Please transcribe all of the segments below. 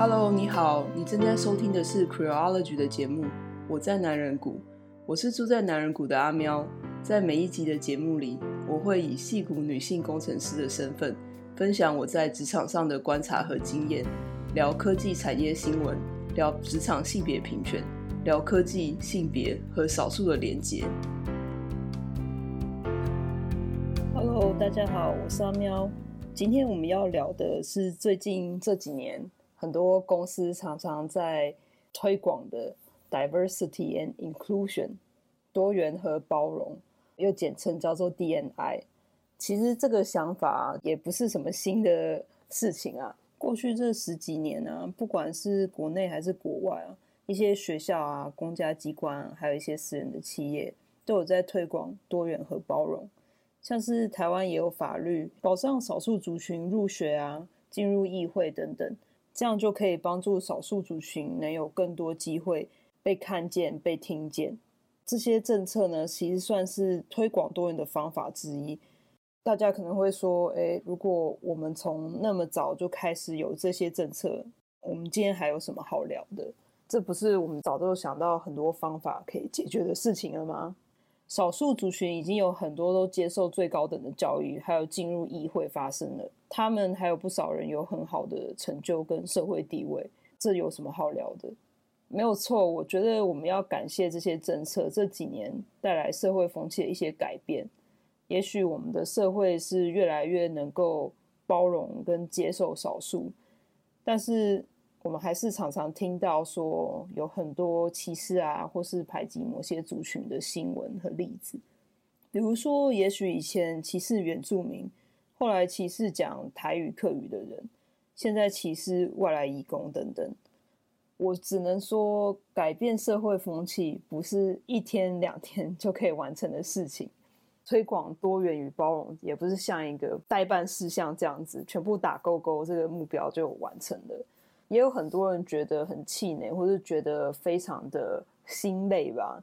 Hello，你好，你正在收听的是 Creology 的节目。我在男人谷，我是住在男人谷的阿喵。在每一集的节目里，我会以戏骨女性工程师的身份，分享我在职场上的观察和经验，聊科技产业新闻，聊职场性别平权，聊科技、性别和少数的连结。Hello，大家好，我是阿喵。今天我们要聊的是最近这几年。很多公司常常在推广的 diversity and inclusion 多元和包容，又简称叫做 D N I。其实这个想法也不是什么新的事情啊。过去这十几年呢、啊，不管是国内还是国外啊，一些学校啊、公家机关，还有一些私人的企业，都有在推广多元和包容。像是台湾也有法律保障少数族群入学啊、进入议会等等。这样就可以帮助少数族群能有更多机会被看见、被听见。这些政策呢，其实算是推广多元的方法之一。大家可能会说：“诶，如果我们从那么早就开始有这些政策，我们今天还有什么好聊的？这不是我们早就想到很多方法可以解决的事情了吗？”少数族群已经有很多都接受最高等的教育，还有进入议会发生了。他们还有不少人有很好的成就跟社会地位，这有什么好聊的？没有错，我觉得我们要感谢这些政策这几年带来社会风气的一些改变。也许我们的社会是越来越能够包容跟接受少数，但是。我们还是常常听到说有很多歧视啊，或是排挤某些族群的新闻和例子。比如说，也许以前歧视原住民，后来歧视讲台语、客语的人，现在歧视外来移工等等。我只能说，改变社会风气不是一天两天就可以完成的事情。推广多元与包容，也不是像一个待办事项这样子，全部打勾勾，这个目标就完成了。也有很多人觉得很气馁，或是觉得非常的心累吧。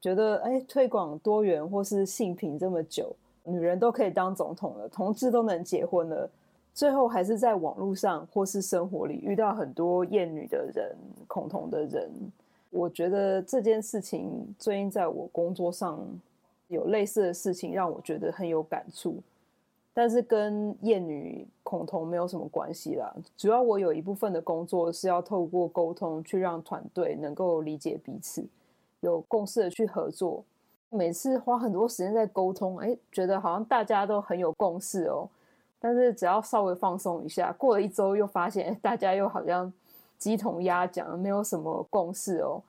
觉得哎，推广多元或是性平这么久，女人都可以当总统了，同志都能结婚了，最后还是在网络上或是生活里遇到很多厌女的人、恐同的人。我觉得这件事情最近在我工作上有类似的事情，让我觉得很有感触。但是跟厌女恐同没有什么关系啦。主要我有一部分的工作是要透过沟通去让团队能够理解彼此，有共识的去合作。每次花很多时间在沟通，哎，觉得好像大家都很有共识哦。但是只要稍微放松一下，过了一周又发现，大家又好像鸡同鸭讲，没有什么共识哦。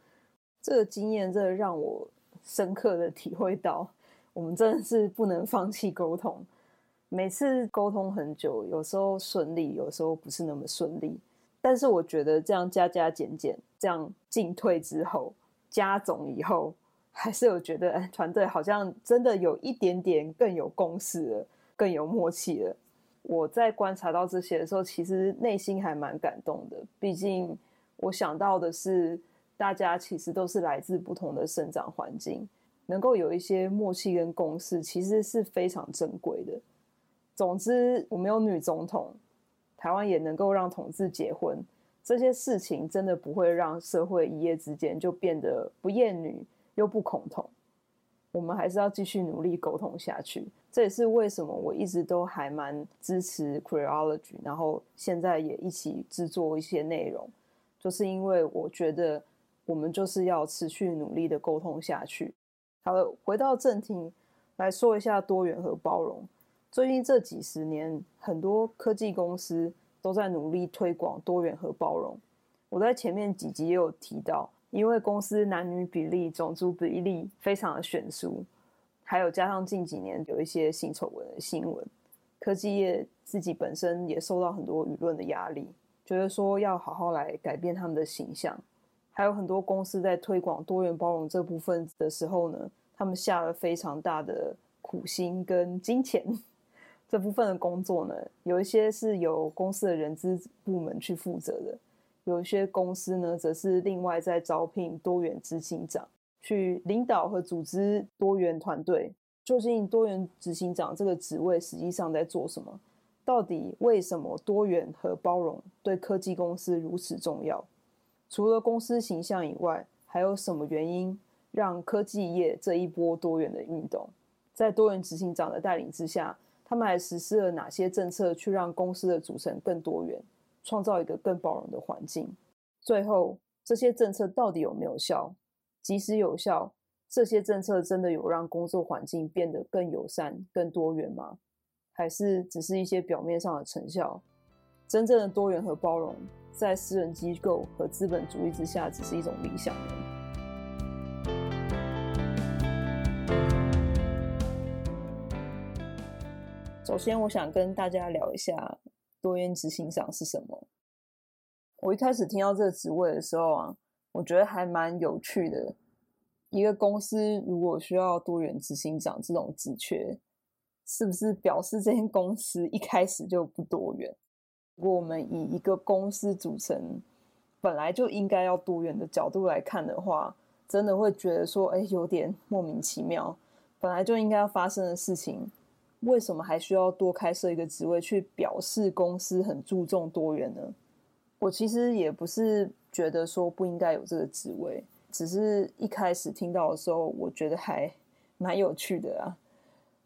这个经验真的让我深刻的体会到，我们真的是不能放弃沟通。每次沟通很久，有时候顺利，有时候不是那么顺利。但是我觉得这样加加减减，这样进退之后，加总以后，还是有觉得，哎，团队好像真的有一点点更有共识了，更有默契了。我在观察到这些的时候，其实内心还蛮感动的。毕竟我想到的是，大家其实都是来自不同的生长环境，能够有一些默契跟共识，其实是非常珍贵的。总之，我们有女总统，台湾也能够让同志结婚，这些事情真的不会让社会一夜之间就变得不厌女又不恐同。我们还是要继续努力沟通下去。这也是为什么我一直都还蛮支持 Queerology，然后现在也一起制作一些内容，就是因为我觉得我们就是要持续努力的沟通下去。好了，回到正题来说一下多元和包容。最近这几十年，很多科技公司都在努力推广多元和包容。我在前面几集也有提到，因为公司男女比例、种族比例非常的悬殊，还有加上近几年有一些性丑闻的新闻，科技业自己本身也受到很多舆论的压力，觉得说要好好来改变他们的形象。还有很多公司在推广多元包容这部分的时候呢，他们下了非常大的苦心跟金钱。这部分的工作呢，有一些是由公司的人资部门去负责的，有一些公司呢，则是另外在招聘多元执行长去领导和组织多元团队。究竟多元执行长这个职位实际上在做什么？到底为什么多元和包容对科技公司如此重要？除了公司形象以外，还有什么原因让科技业这一波多元的运动，在多元执行长的带领之下，他们还实施了哪些政策，去让公司的组成更多元，创造一个更包容的环境？最后，这些政策到底有没有效？即使有效，这些政策真的有让工作环境变得更友善、更多元吗？还是只是一些表面上的成效？真正的多元和包容，在私人机构和资本主义之下，只是一种理想呢？首先，我想跟大家聊一下多元执行长是什么。我一开始听到这个职位的时候啊，我觉得还蛮有趣的。一个公司如果需要多元执行长这种职缺，是不是表示这间公司一开始就不多元？如果我们以一个公司组成本来就应该要多元的角度来看的话，真的会觉得说，哎，有点莫名其妙。本来就应该要发生的事情，为什么还需要多开设一个职位去表示公司很注重多元呢？我其实也不是觉得说不应该有这个职位，只是一开始听到的时候，我觉得还蛮有趣的啊。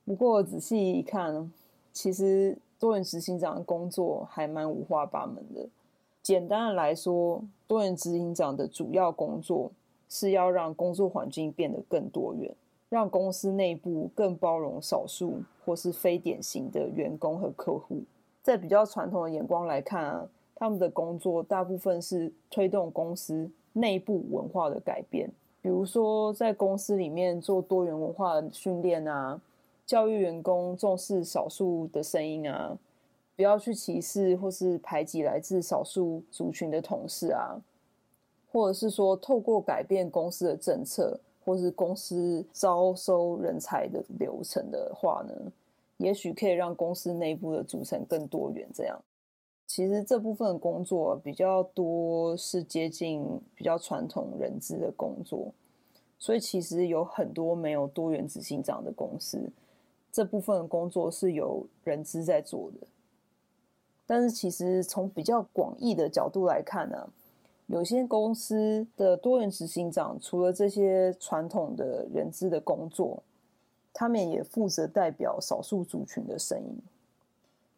不过仔细一看，其实。多元执行长的工作还蛮五花八门的。简单的来说，多元执行长的主要工作是要让工作环境变得更多元，让公司内部更包容少数或是非典型的员工和客户。在比较传统的眼光来看啊，他们的工作大部分是推动公司内部文化的改变，比如说在公司里面做多元文化的训练啊。教育员工重视少数的声音啊，不要去歧视或是排挤来自少数族群的同事啊，或者是说透过改变公司的政策，或是公司招收人才的流程的话呢，也许可以让公司内部的组成更多元。这样，其实这部分的工作比较多是接近比较传统人资的工作，所以其实有很多没有多元执行长的公司。这部分的工作是由人资在做的，但是其实从比较广义的角度来看呢，有些公司的多元执行长除了这些传统的人资的工作，他们也负责代表少数族群的声音。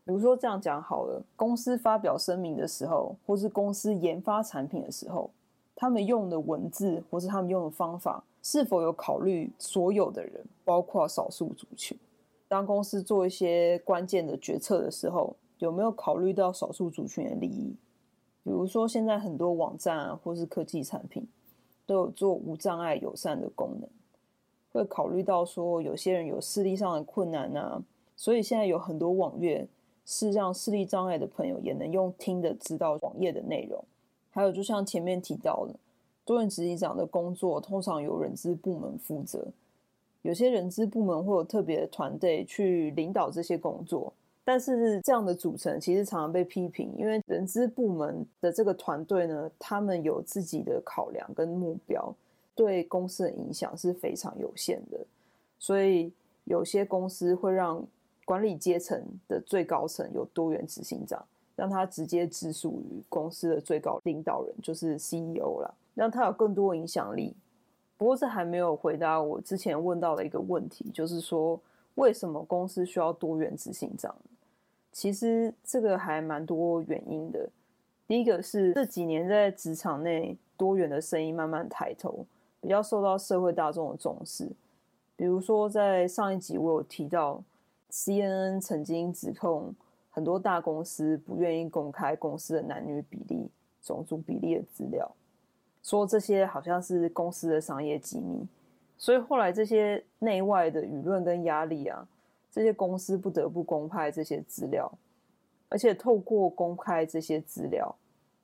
比如说这样讲好了，公司发表声明的时候，或是公司研发产品的时候，他们用的文字或是他们用的方法，是否有考虑所有的人，包括少数族群？当公司做一些关键的决策的时候，有没有考虑到少数族群的利益？比如说，现在很多网站啊，或是科技产品，都有做无障碍友善的功能，会考虑到说有些人有视力上的困难啊，所以现在有很多网页是让视力障碍的朋友也能用听的知道网页的内容。还有，就像前面提到的，多元执行长的工作通常由人资部门负责。有些人资部门会有特别的团队去领导这些工作，但是这样的组成其实常常被批评，因为人资部门的这个团队呢，他们有自己的考量跟目标，对公司的影响是非常有限的。所以有些公司会让管理阶层的最高层有多元执行长，让他直接直属于公司的最高领导人，就是 CEO 啦，让他有更多影响力。不过这还没有回答我之前问到的一个问题，就是说为什么公司需要多元执行长？其实这个还蛮多原因的。第一个是这几年在职场内多元的声音慢慢抬头，比较受到社会大众的重视。比如说在上一集我有提到，CNN 曾经指控很多大公司不愿意公开公司的男女比例、种族比例的资料。说这些好像是公司的商业机密，所以后来这些内外的舆论跟压力啊，这些公司不得不公开这些资料，而且透过公开这些资料，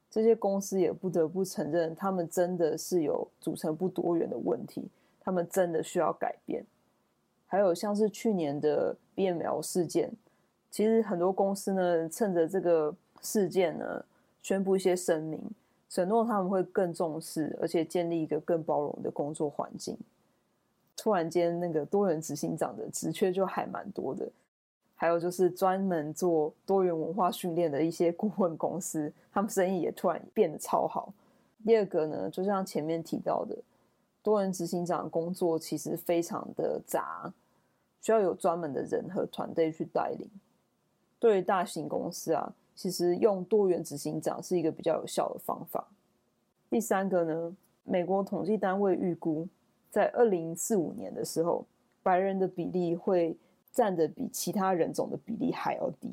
这些公司也不得不承认，他们真的是有组成不多元的问题，他们真的需要改变。还有像是去年的 BML 事件，其实很多公司呢，趁着这个事件呢，宣布一些声明。承诺他们会更重视，而且建立一个更包容的工作环境。突然间，那个多元执行长的职缺就还蛮多的。还有就是专门做多元文化训练的一些顾问公司，他们生意也突然变得超好。第二个呢，就像前面提到的，多元执行长工作其实非常的杂，需要有专门的人和团队去带领。对于大型公司啊，其实用多元执行长是一个比较有效的方法。第三个呢，美国统计单位预估，在二零四五年的时候，白人的比例会占的比其他人种的比例还要低。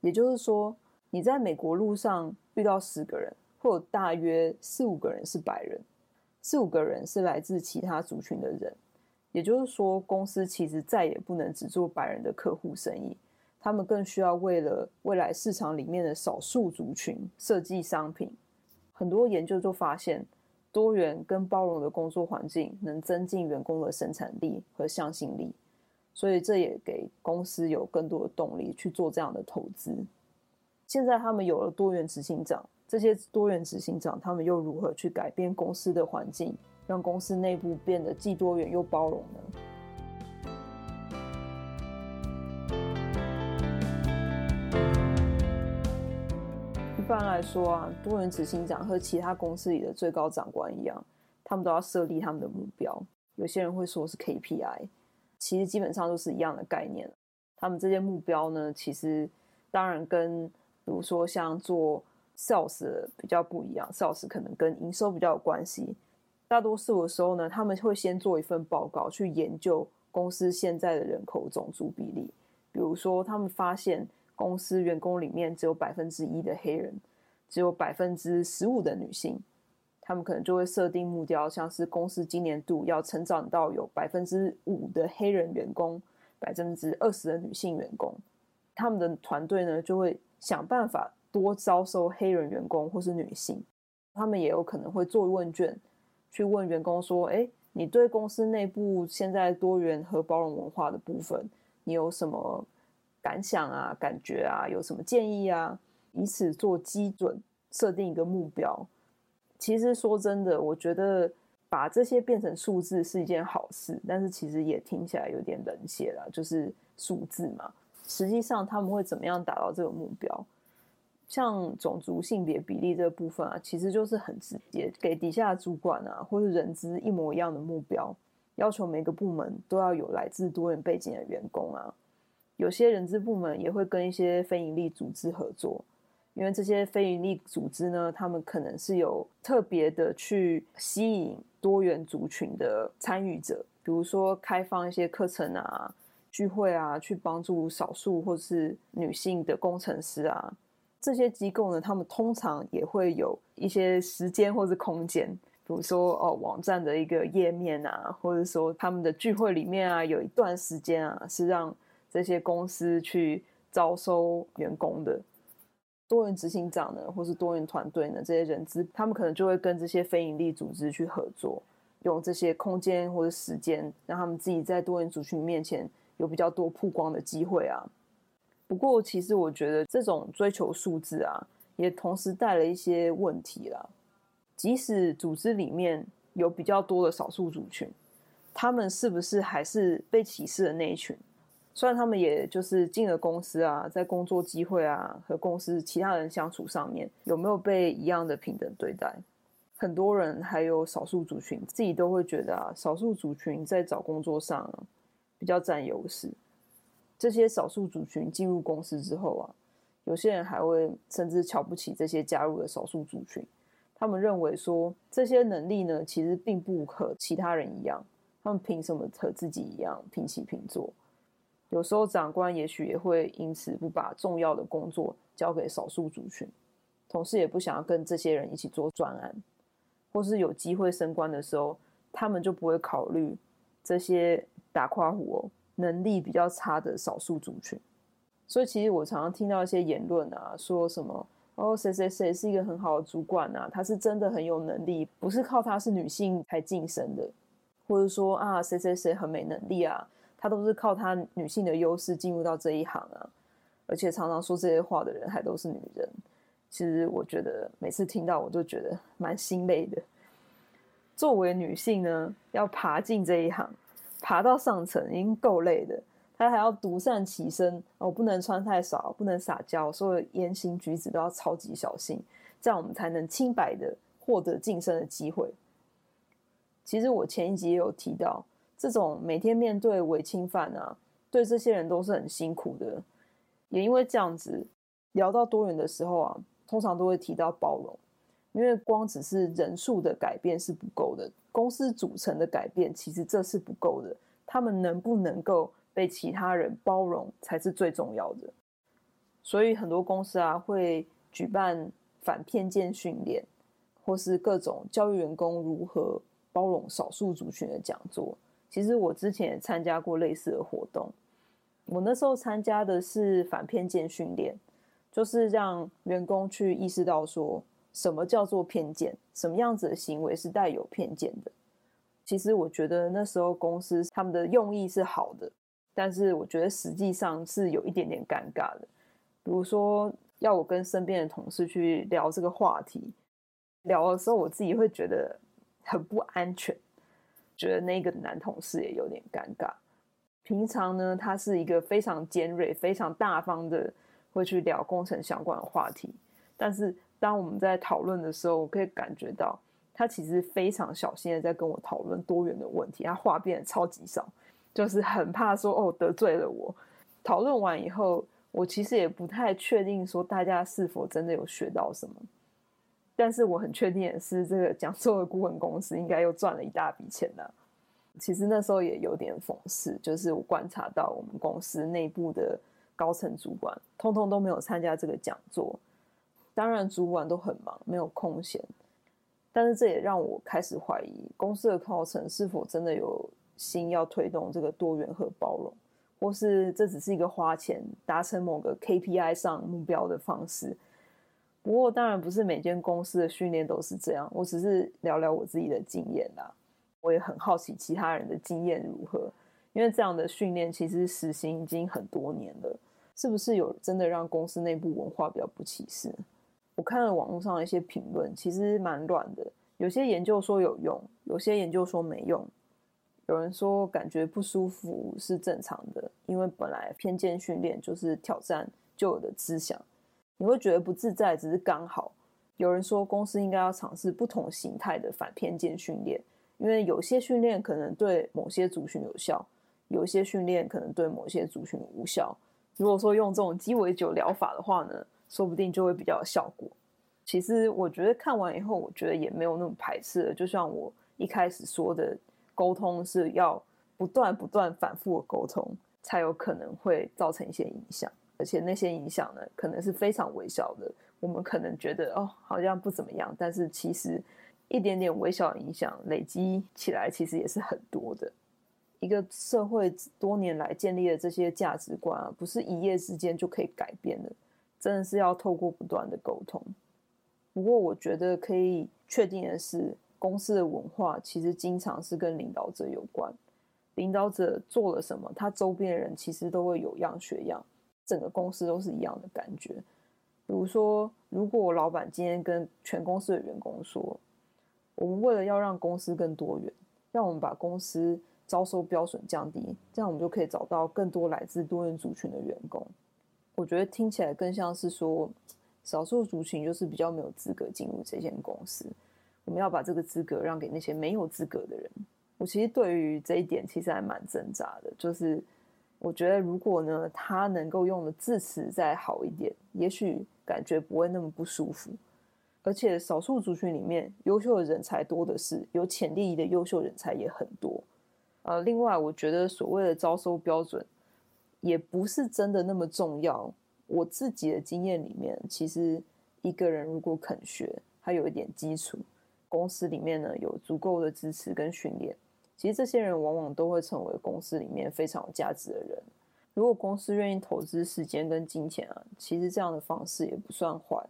也就是说，你在美国路上遇到十个人，会有大约四五个人是白人，四五个人是来自其他族群的人。也就是说，公司其实再也不能只做白人的客户生意，他们更需要为了未来市场里面的少数族群设计商品。很多研究就发现，多元跟包容的工作环境能增进员工的生产力和向心力，所以这也给公司有更多的动力去做这样的投资。现在他们有了多元执行长，这些多元执行长他们又如何去改变公司的环境，让公司内部变得既多元又包容呢？一般来说啊，多元执行长和其他公司里的最高长官一样，他们都要设立他们的目标。有些人会说是 KPI，其实基本上都是一样的概念。他们这些目标呢，其实当然跟比如说像做 sales 比较不一样，sales 可能跟营收比较有关系。大多数的时候呢，他们会先做一份报告去研究公司现在的人口种族比例，比如说他们发现。公司员工里面只有百分之一的黑人，只有百分之十五的女性，他们可能就会设定目标，像是公司今年度要成长到有百分之五的黑人员工，百分之二十的女性员工。他们的团队呢，就会想办法多招收黑人员工或是女性。他们也有可能会做问卷，去问员工说：“诶，你对公司内部现在多元和包容文化的部分，你有什么？”感想啊，感觉啊，有什么建议啊？以此做基准，设定一个目标。其实说真的，我觉得把这些变成数字是一件好事，但是其实也听起来有点冷血了，就是数字嘛。实际上他们会怎么样达到这个目标？像种族性别比例这个部分啊，其实就是很直接，给底下主管啊或是人资一模一样的目标，要求每个部门都要有来自多元背景的员工啊。有些人资部门也会跟一些非营利组织合作，因为这些非营利组织呢，他们可能是有特别的去吸引多元族群的参与者，比如说开放一些课程啊、聚会啊，去帮助少数或是女性的工程师啊。这些机构呢，他们通常也会有一些时间或是空间，比如说哦，网站的一个页面啊，或者说他们的聚会里面啊，有一段时间啊，是让这些公司去招收员工的多元执行长呢，或是多元团队呢，这些人资，他们可能就会跟这些非营利组织去合作，用这些空间或者时间，让他们自己在多元族群面前有比较多曝光的机会啊。不过，其实我觉得这种追求数字啊，也同时带了一些问题啦。即使组织里面有比较多的少数族群，他们是不是还是被歧视的那一群？虽然他们也就是进了公司啊，在工作机会啊和公司其他人相处上面，有没有被一样的平等对待？很多人还有少数族群自己都会觉得啊，少数族群在找工作上，比较占优势。这些少数族群进入公司之后啊，有些人还会甚至瞧不起这些加入的少数族群，他们认为说这些能力呢，其实并不和其他人一样，他们凭什么和自己一样平起平坐？有时候长官也许也会因此不把重要的工作交给少数族群，同事也不想要跟这些人一起做专案，或是有机会升官的时候，他们就不会考虑这些打跨虎，能力比较差的少数族群。所以其实我常常听到一些言论啊，说什么哦，谁谁谁是一个很好的主管啊，他是真的很有能力，不是靠他是女性才晋升的，或者说啊，谁谁谁很没能力啊。他都是靠他女性的优势进入到这一行啊，而且常常说这些话的人还都是女人。其实我觉得每次听到我都觉得蛮心累的。作为女性呢，要爬进这一行，爬到上层已经够累的，她还要独善其身，哦，不能穿太少，不能撒娇，所有言行举止都要超级小心，这样我们才能清白的获得晋升的机会。其实我前一集也有提到，这种每天面对伪侵犯啊，对这些人都是很辛苦的。也因为这样子，聊到多元的时候啊，通常都会提到包容，因为光只是人数的改变是不够的，公司组成的改变其实这是不够的，他们能不能够被其他人包容才是最重要的，所以很多公司啊会举办反偏见训练，或是各种教育员工如何包容少数族群的讲座。其实我之前也参加过类似的活动，我那时候参加的是反偏见训练，就是让员工去意识到说什么叫做偏见，什么样子的行为是带有偏见的。其实我觉得那时候公司他们的用意是好的。但是我觉得实际上是有一点点尴尬的，比如说要我跟身边的同事去聊这个话题，聊的时候我自己会觉得很不安全，觉得那个男同事也有点尴尬。平常呢，他是一个非常尖锐、非常大方的，会去聊工程相关的话题，但是当我们在讨论的时候，我可以感觉到他其实非常小心的在跟我讨论多元的问题，他话变得超级少。就是很怕说哦，得罪了我。讨论完以后，我其实也不太确定说大家是否真的有学到什么。但是我很确定的是，这个讲座的顾问公司应该又赚了一大笔钱了。其实那时候也有点讽刺，就是我观察到我们公司内部的高层主管，通通都没有参加这个讲座。当然，主管都很忙，没有空闲。但是这也让我开始怀疑公司的高层是否真的有。心要推动这个多元和包容，或是这只是一个花钱达成某个 KPI 上目标的方式。不过，当然不是每间公司的训练都是这样。我只是聊聊我自己的经验啦，我也很好奇其他人的经验如何。因为这样的训练其实实行已经很多年了，是不是有真的让公司内部文化比较不歧视？我看了网络上的一些评论，其实蛮乱的。有些研究说有用，有些研究说没用。有人说感觉不舒服是正常的，因为本来偏见训练就是挑战旧有的思想，你会觉得不自在，只是刚好。有人说公司应该要尝试不同形态的反偏见训练，因为有些训练可能对某些族群有效，有些训练可能对某些族群无效。如果说用这种鸡尾酒疗法的话呢，说不定就会比较有效果。其实我觉得看完以后，我觉得也没有那么排斥了，就像我一开始说的。沟通是要不断不断反复的沟通，才有可能会造成一些影响，而且那些影响呢，可能是非常微小的。我们可能觉得哦，好像不怎么样，但是其实一点点微小的影响累积起来，其实也是很多的。一个社会多年来建立的这些价值观啊，不是一夜之间就可以改变的，真的是要透过不断的沟通。不过，我觉得可以确定的是。公司的文化其实经常是跟领导者有关，领导者做了什么，他周边的人其实都会有样学样，整个公司都是一样的感觉。比如说，如果我老板今天跟全公司的员工说，我们为了要让公司更多元，让我们把公司招收标准降低，这样我们就可以找到更多来自多元族群的员工。我觉得听起来更像是说，少数族群就是比较没有资格进入这间公司。我们要把这个资格让给那些没有资格的人。我其实对于这一点其实还蛮挣扎的，就是我觉得如果呢，他能够用的字词再好一点，也许感觉不会那么不舒服。而且少数族群里面优秀的人才多的是，有潜力的优秀人才也很多。呃，另外我觉得所谓的招收标准也不是真的那么重要。我自己的经验里面，其实一个人如果肯学，他有一点基础。公司里面呢，有足够的支持跟训练，其实这些人往往都会成为公司里面非常有价值的人。如果公司愿意投资时间跟金钱啊，其实这样的方式也不算坏。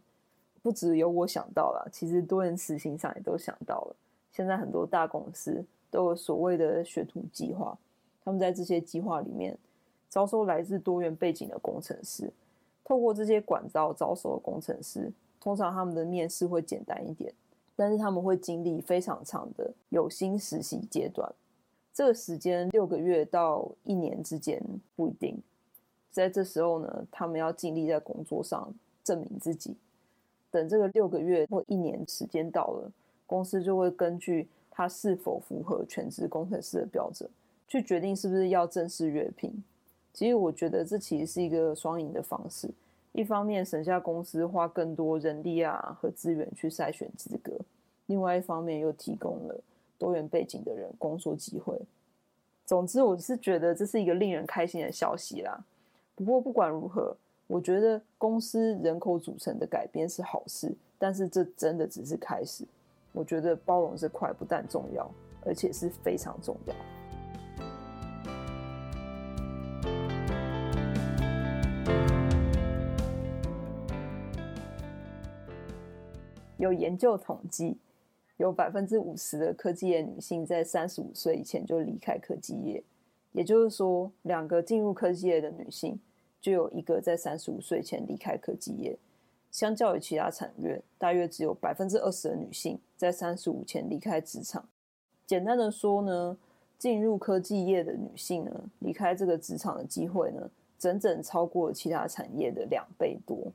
不只有我想到了，其实多人实行上也都想到了。现在很多大公司都有所谓的学徒计划，他们在这些计划里面招收来自多元背景的工程师，透过这些管道招收的工程师，通常他们的面试会简单一点。但是他们会经历非常长的有薪实习阶段，这个时间六个月到一年之间不一定。在这时候呢，他们要尽力在工作上证明自己。等这个六个月或一年时间到了，公司就会根据他是否符合全职工程师的标准，去决定是不是要正式约聘。其实我觉得这其实是一个双赢的方式，一方面省下公司花更多人力啊和资源去筛选资格，另外一方面又提供了多元背景的人工作机会。总之，我是觉得这是一个令人开心的消息啦。不过不管如何，我觉得公司人口组成的改变是好事，但是这真的只是开始。我觉得包容这块不但重要，而且是非常重要。有研究统计，有百分之五十的科技业女性在三十五岁以前就离开科技业，也就是说，两个进入科技业的女性，就有一个在三十五岁前离开科技业。相较于其他产业，大约只有百分之二十的女性在三十五前离开职场。简单的说呢，进入科技业的女性呢，离开这个职场的机会呢，整整超过其他产业的两倍多。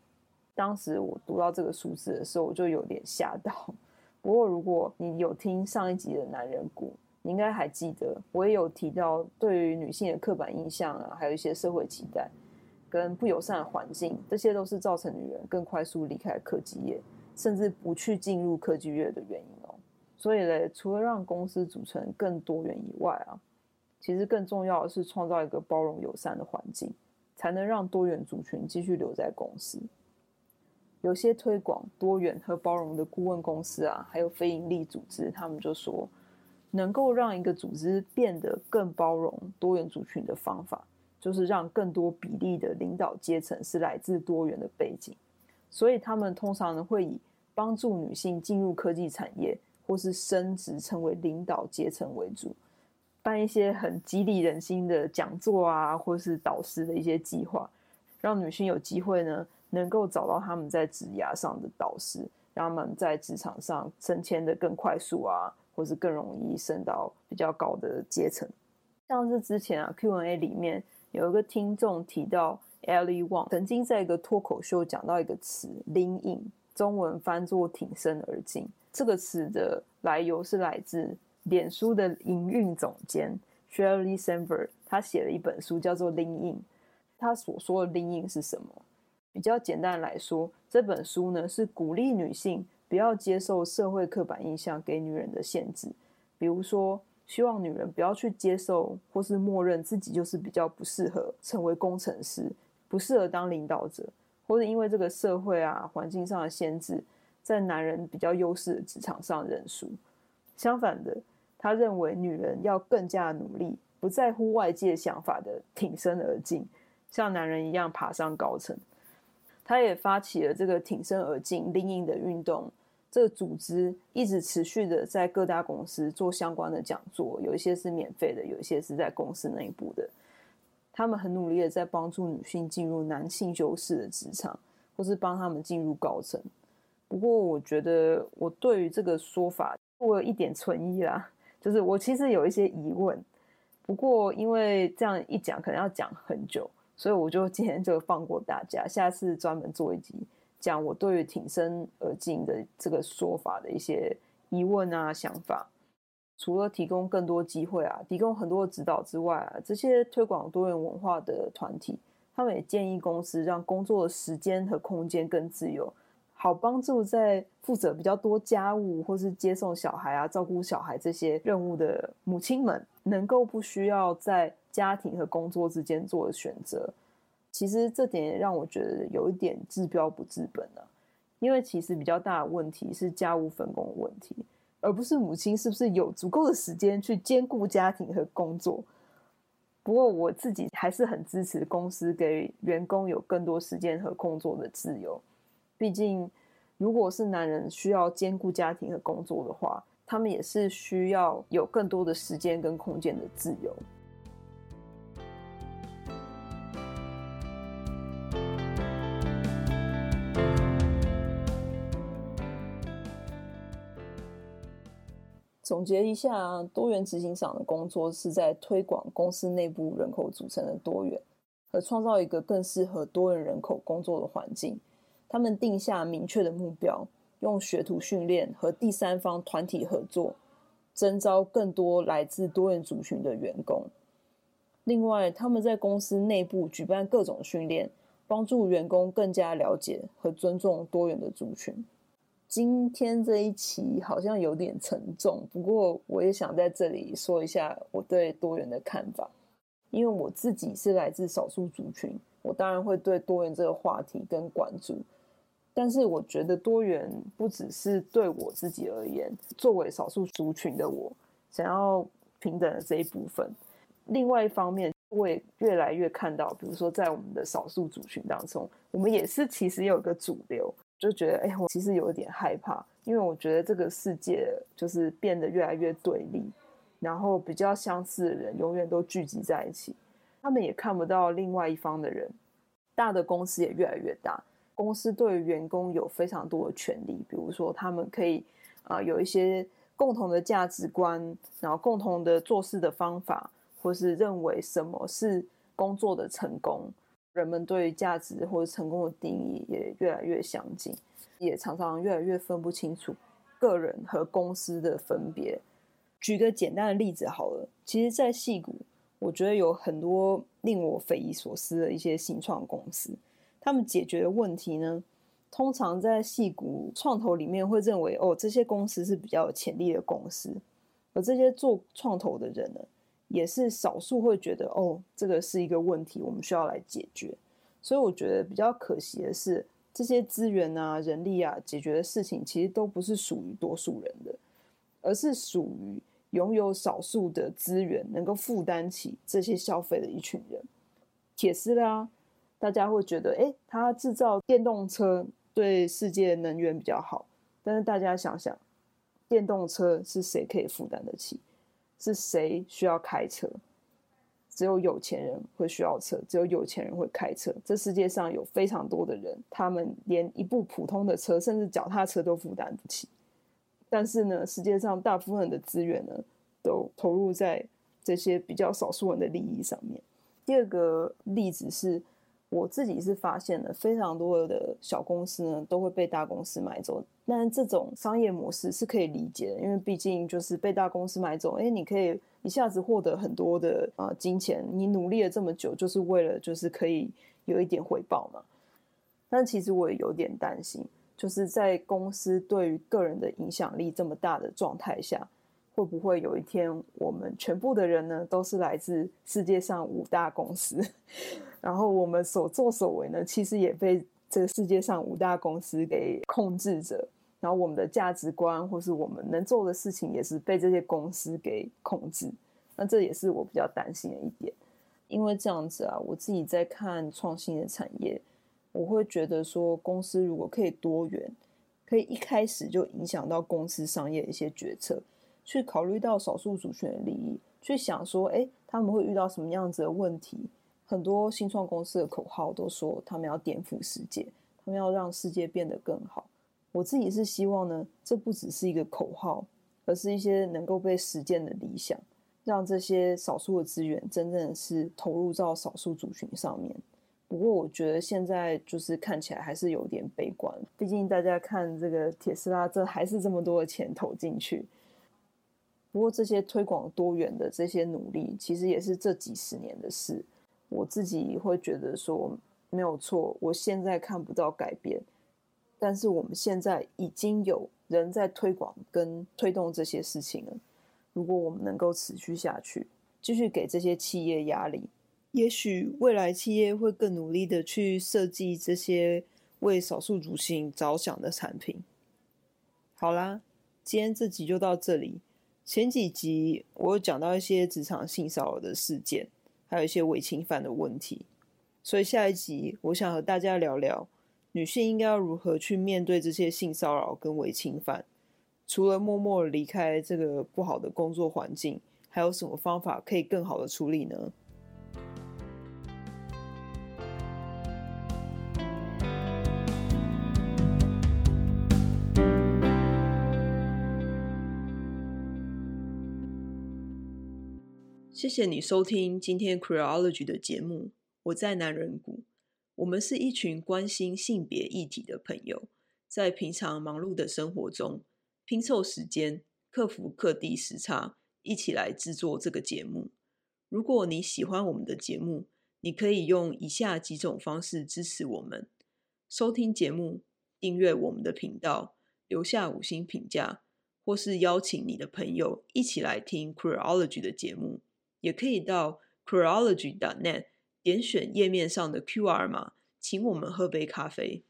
当时我读到这个数字的时候，我就有点吓到。不过，如果你有听上一集的男人谷，你应该还记得，我也有提到对于女性的刻板印象啊，还有一些社会期待跟不友善的环境，这些都是造成女人更快速离开科技业，甚至不去进入科技业的原因哦。所以呢，除了让公司组成更多元以外啊，其实更重要的是创造一个包容友善的环境，才能让多元族群继续留在公司。有些推广多元和包容的顾问公司啊，还有非营利组织，他们就说，能够让一个组织变得更包容多元族群的方法，就是让更多比例的领导阶层是来自多元的背景。所以他们通常呢会以帮助女性进入科技产业或是升职成为领导阶层为主，办一些很激励人心的讲座啊，或是导师的一些计划，让女性有机会呢。能够找到他们在职涯上的导师，让他们在职场上升迁的更快速啊，或是更容易升到比较高的阶层。像是之前啊 Q&A 里面有一个听众提到，Ellie Wang 曾经在一个脱口秀讲到一个词 lin 中文翻作“挺身而进”。这个词的来由是来自脸书的营运总监 Sheryl Sandberg，他写了一本书叫做《lin》。他所说的 lin 是什么？比较简单来说，这本书呢是鼓励女性不要接受社会刻板印象给女人的限制，比如说希望女人不要去接受或是默认自己就是比较不适合成为工程师，不适合当领导者，或者因为这个社会啊环境上的限制，在男人比较优势的职场上认输。相反的，他认为女人要更加努力，不在乎外界想法的挺身而进，像男人一样爬上高层。他也发起了这个挺身而进 Lean In 的运动，这个组织一直持续的在各大公司做相关的讲座，有一些是免费的，有一些是在公司内部的。他们很努力的在帮助女性进入男性优势的职场，或是帮他们进入高层。不过，我觉得我对于这个说法我有一点存疑啦，就是我其实有一些疑问。不过，因为这样一讲，可能要讲很久。所以我就今天就放过大家，下次专门做一集讲我对于挺身而进的这个说法的一些疑问啊、想法。除了提供更多机会啊，提供很多指导之外啊，这些推广多元文化的团体，他们也建议公司让工作的时间和空间更自由，好帮助在负责比较多家务或是接送小孩啊、照顾小孩这些任务的母亲们，能够不需要在家庭和工作之间做的选择，其实这点让我觉得有一点治标不治本啊。因为其实比较大的问题是家务分工的问题，而不是母亲是不是有足够的时间去兼顾家庭和工作。不过我自己还是很支持公司给员工有更多时间和工作的自由。毕竟，如果是男人需要兼顾家庭和工作的话，他们也是需要有更多的时间跟空间的自由。总结一下，多元执行长的工作是在推广公司内部人口组成的多元，和创造一个更适合多元人口工作的环境。他们定下明确的目标，用学徒训练和第三方团体合作，征招更多来自多元族群的员工。另外，他们在公司内部举办各种训练，帮助员工更加了解和尊重多元的族群。今天这一期好像有点沉重，不过我也想在这里说一下我对多元的看法。因为我自己是来自少数族群，我当然会对多元这个话题跟关注。但是我觉得多元不只是对我自己而言，作为少数族群的我，想要平等的这一部分。另外一方面，我也越来越看到，比如说在我们的少数族群当中，我们也是其实有一个主流。就觉得，哎，我其实有一点害怕，因为我觉得这个世界就是变得越来越对立，然后比较相似的人永远都聚集在一起，他们也看不到另外一方的人。大的公司也越来越大，公司对员工有非常多的权利，比如说他们可以啊、有一些共同的价值观，然后共同的做事的方法，或是认为什么是工作的成功。人们对价值或者成功的定义也越来越相近，也常常越来越分不清楚个人和公司的分别。举个简单的例子好了，其实，在戏谷，我觉得有很多令我匪夷所思的一些新创公司，他们解决的问题呢，通常在戏谷创投里面会认为，哦，这些公司是比较有潜力的公司，而这些做创投的人呢，也是少数会觉得哦，这个是一个问题，我们需要来解决。所以我觉得比较可惜的是，这些资源啊、人力啊，解决的事情其实都不是属于多数人的，而是属于拥有少数的资源，能够负担起这些消费的一群人。铁丝拉，大家会觉得，诶，它制造电动车对世界能源比较好，但是大家想想，电动车是谁可以负担得起？是谁需要开车？只有有钱人会需要车，只有有钱人会开车。这世界上有非常多的人，他们连一部普通的车，甚至脚踏车都负担不起。但是呢，世界上大部分的资源呢，都投入在这些比较少数人的利益上面。第二个例子是。我自己是发现了非常多的小公司呢，都会被大公司买走。但这种商业模式是可以理解的，因为毕竟就是被大公司买走，哎，你可以一下子获得很多的啊、金钱。你努力了这么久，就是为了就是可以有一点回报嘛。但其实我也有点担心，就是在公司对于个人的影响力这么大的状态下。会不会有一天，我们全部的人呢，都是来自世界上五大公司，然后我们所作所为呢，其实也被这个世界上五大公司给控制着，然后我们的价值观或是我们能做的事情，也是被这些公司给控制。那这也是我比较担心的一点，因为这样子啊，我自己在看创新的产业，我会觉得说，公司如果可以多元，可以一开始就影响到公司商业的一些决策。去考虑到少数族群的利益，去想说，哎，他们会遇到什么样子的问题？很多新创公司的口号都说，他们要颠覆世界，他们要让世界变得更好。我自己是希望呢，这不只是一个口号，而是一些能够被实践的理想，让这些少数的资源真正是投入到少数族群上面。不过，我觉得现在就是看起来还是有点悲观，毕竟大家看这个铁丝拉，这还是这么多的钱投进去。不过，这些推广多元的这些努力，其实也是这几十年的事。我自己会觉得说没有错，我现在看不到改变，但是我们现在已经有人在推广跟推动这些事情了。如果我们能够持续下去，继续给这些企业压力，也许未来企业会更努力的去设计这些为少数族群着想的产品。好啦，今天这集就到这里。前几集我有讲到一些职场性骚扰的事件，还有一些违侵犯的问题，所以下一集我想和大家聊聊女性应该要如何去面对这些性骚扰跟违侵犯。除了默默离开这个不好的工作环境，还有什么方法可以更好的处理呢？谢谢你收听今天 Queerology 的节目。我在男人谷，我们是一群关心性别议题的朋友，在平常忙碌的生活中拼凑时间，克服各地时差，一起来制作这个节目。如果你喜欢我们的节目，你可以用以下几种方式支持我们：收听节目、订阅我们的频道、留下五星评价，或是邀请你的朋友一起来听 Queerology 的节目。也可以到 chronology.net 点选页面上的 QR 码，请我们喝杯咖啡。